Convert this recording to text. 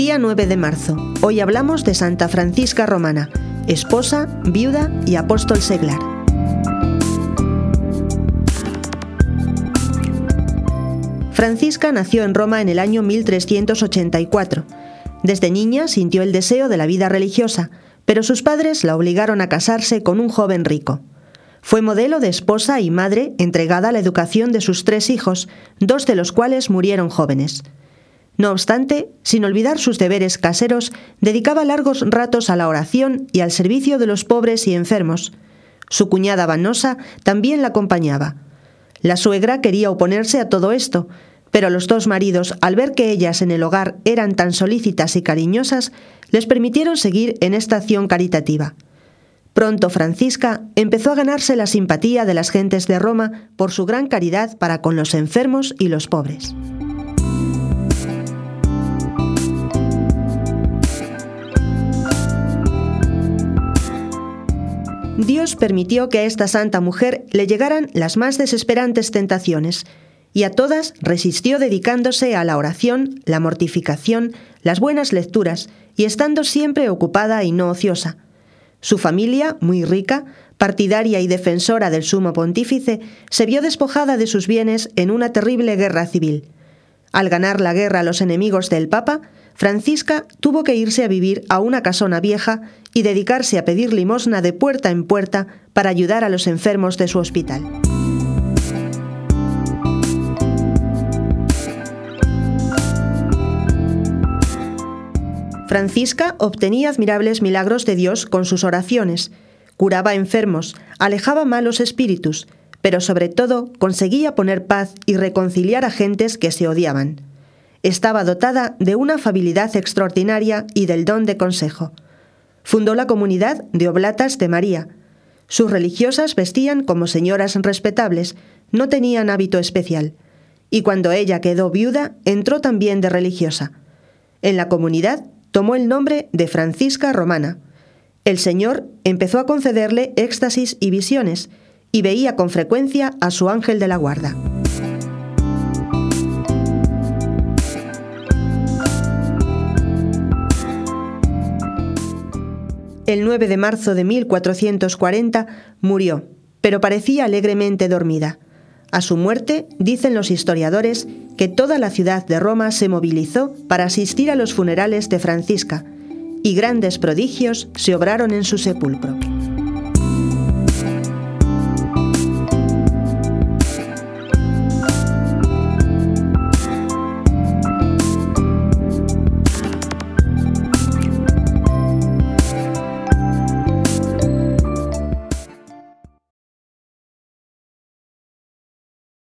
9 de marzo. Hoy hablamos de Santa Francisca Romana, esposa, viuda y apóstol seglar. Francisca nació en Roma en el año 1384. Desde niña sintió el deseo de la vida religiosa, pero sus padres la obligaron a casarse con un joven rico. Fue modelo de esposa y madre entregada a la educación de sus tres hijos, dos de los cuales murieron jóvenes. No obstante, sin olvidar sus deberes caseros, dedicaba largos ratos a la oración y al servicio de los pobres y enfermos. Su cuñada Vanosa también la acompañaba. La suegra quería oponerse a todo esto, pero los dos maridos, al ver que ellas en el hogar eran tan solícitas y cariñosas, les permitieron seguir en esta acción caritativa. Pronto Francisca empezó a ganarse la simpatía de las gentes de Roma por su gran caridad para con los enfermos y los pobres. Dios permitió que a esta santa mujer le llegaran las más desesperantes tentaciones, y a todas resistió dedicándose a la oración, la mortificación, las buenas lecturas, y estando siempre ocupada y no ociosa. Su familia, muy rica, partidaria y defensora del sumo pontífice, se vio despojada de sus bienes en una terrible guerra civil. Al ganar la guerra a los enemigos del Papa, Francisca tuvo que irse a vivir a una casona vieja y dedicarse a pedir limosna de puerta en puerta para ayudar a los enfermos de su hospital. Francisca obtenía admirables milagros de Dios con sus oraciones, curaba enfermos, alejaba malos espíritus, pero sobre todo conseguía poner paz y reconciliar a gentes que se odiaban. Estaba dotada de una afabilidad extraordinaria y del don de consejo. Fundó la comunidad de Oblatas de María. Sus religiosas vestían como señoras respetables, no tenían hábito especial. Y cuando ella quedó viuda, entró también de religiosa. En la comunidad tomó el nombre de Francisca Romana. El Señor empezó a concederle éxtasis y visiones, y veía con frecuencia a su ángel de la guarda. El 9 de marzo de 1440 murió, pero parecía alegremente dormida. A su muerte, dicen los historiadores, que toda la ciudad de Roma se movilizó para asistir a los funerales de Francisca, y grandes prodigios se obraron en su sepulcro.